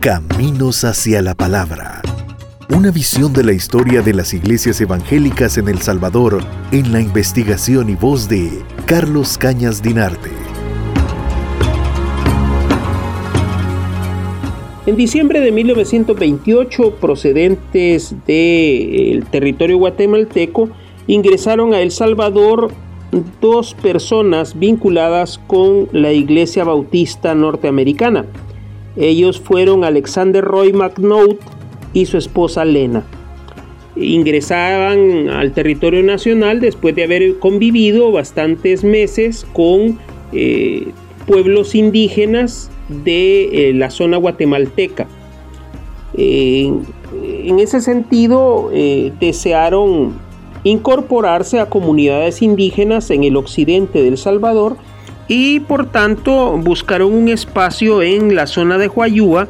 Caminos hacia la Palabra. Una visión de la historia de las iglesias evangélicas en El Salvador en la investigación y voz de Carlos Cañas Dinarte. En diciembre de 1928, procedentes del territorio guatemalteco, ingresaron a El Salvador dos personas vinculadas con la Iglesia Bautista Norteamericana. Ellos fueron Alexander Roy McNaught y su esposa Lena. Ingresaban al territorio nacional después de haber convivido bastantes meses con eh, pueblos indígenas de eh, la zona guatemalteca. en ese sentido, eh, desearon incorporarse a comunidades indígenas en el occidente del Salvador y por tanto buscaron un espacio en la zona de Huayúa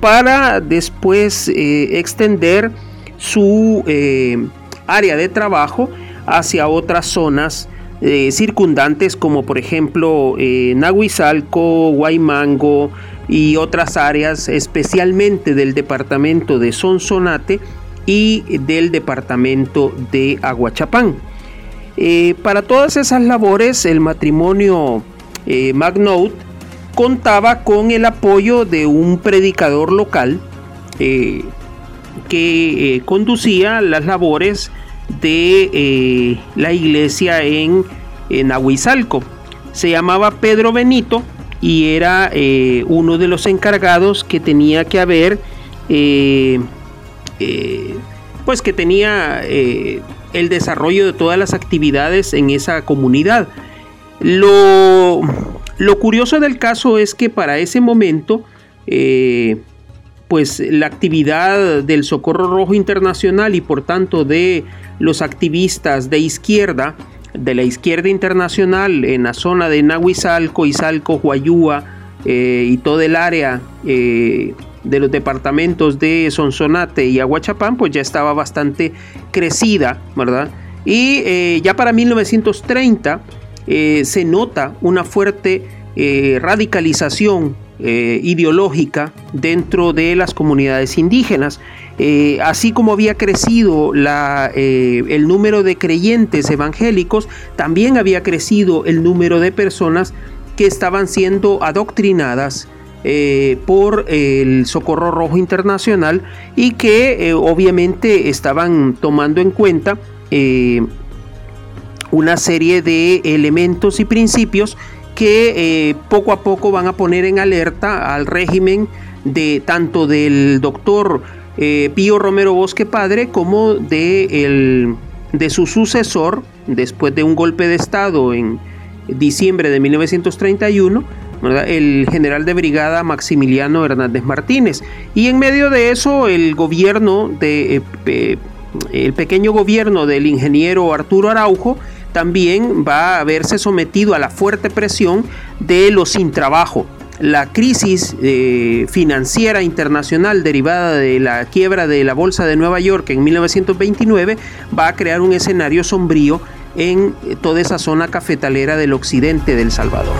para después eh, extender su área de trabajo hacia otras zonas eh, circundantes como por ejemplo eh, Nahuizalco, Guaymango y otras áreas especialmente del departamento de Sonsonate y del departamento de Aguachapán. Eh, para todas esas labores el matrimonio Magnout contaba con el apoyo de un predicador local que conducía las labores de eh, la iglesia en, en. Se llamaba Pedro Benito y era eh, uno de los encargados que tenía que haber, eh, pues que tenía el desarrollo de todas las actividades en esa comunidad. Lo, lo curioso del caso es que para ese momento, pues la actividad del Socorro Rojo Internacional y por tanto de los activistas de izquierda, de la izquierda internacional en la zona de Nahuizalco, Izalco, Huayúa eh, y todo el área eh, de los departamentos de Sonsonate y Aguachapán, pues ya estaba bastante crecida, ¿verdad? Y eh, ya para 1930 se nota una fuerte radicalización ideológica dentro de las comunidades indígenas. Eh, así como había crecido eh, el número de creyentes evangélicos, también había crecido el número de personas que estaban siendo adoctrinadas eh, por el Socorro Rojo Internacional y que obviamente estaban tomando en cuenta una serie de elementos y principios que poco a poco van a poner en alerta al régimen de tanto del doctor eh, Pío Romero Bosque padre como de, de su sucesor después de un golpe de Estado en diciembre de 1931, el general de brigada Maximiliano Hernández Martínez. Y en medio de eso el gobierno de... Eh, el pequeño gobierno del ingeniero Arturo Araujo también va a verse sometido a la fuerte presión de los sin trabajo, la crisis eh, financiera internacional derivada de la quiebra de la Bolsa de Nueva York en 1929 va a crear un escenario sombrío en toda esa zona cafetalera del occidente del Salvador.